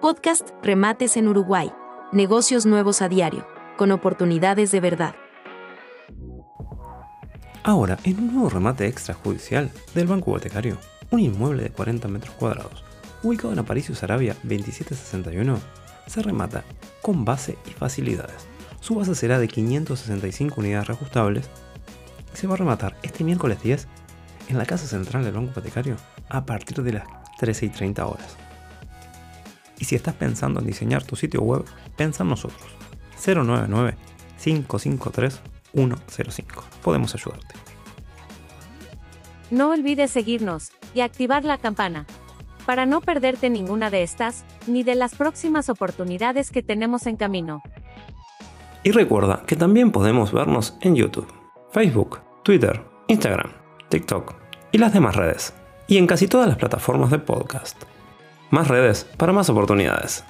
Podcast Remates en Uruguay. Negocios nuevos a diario, con oportunidades de verdad. Ahora, en un nuevo remate extrajudicial del Banco Hipotecario, un inmueble de 40 metros cuadrados, ubicado en Aparicio Sarabia 2761, se remata con base y facilidades. Su base será de 565 unidades reajustables y se va a rematar este miércoles 10 en la Casa Central del Banco Hipotecario a partir de las 13 y 30 horas. Y si estás pensando en diseñar tu sitio web, pensa en nosotros. 099 553 105. Podemos ayudarte. No olvides seguirnos y activar la campana para no perderte ninguna de estas ni de las próximas oportunidades que tenemos en camino. Y recuerda que también podemos vernos en YouTube, Facebook, Twitter, Instagram, TikTok y las demás redes. Y en casi todas las plataformas de podcast. Más redes para más oportunidades.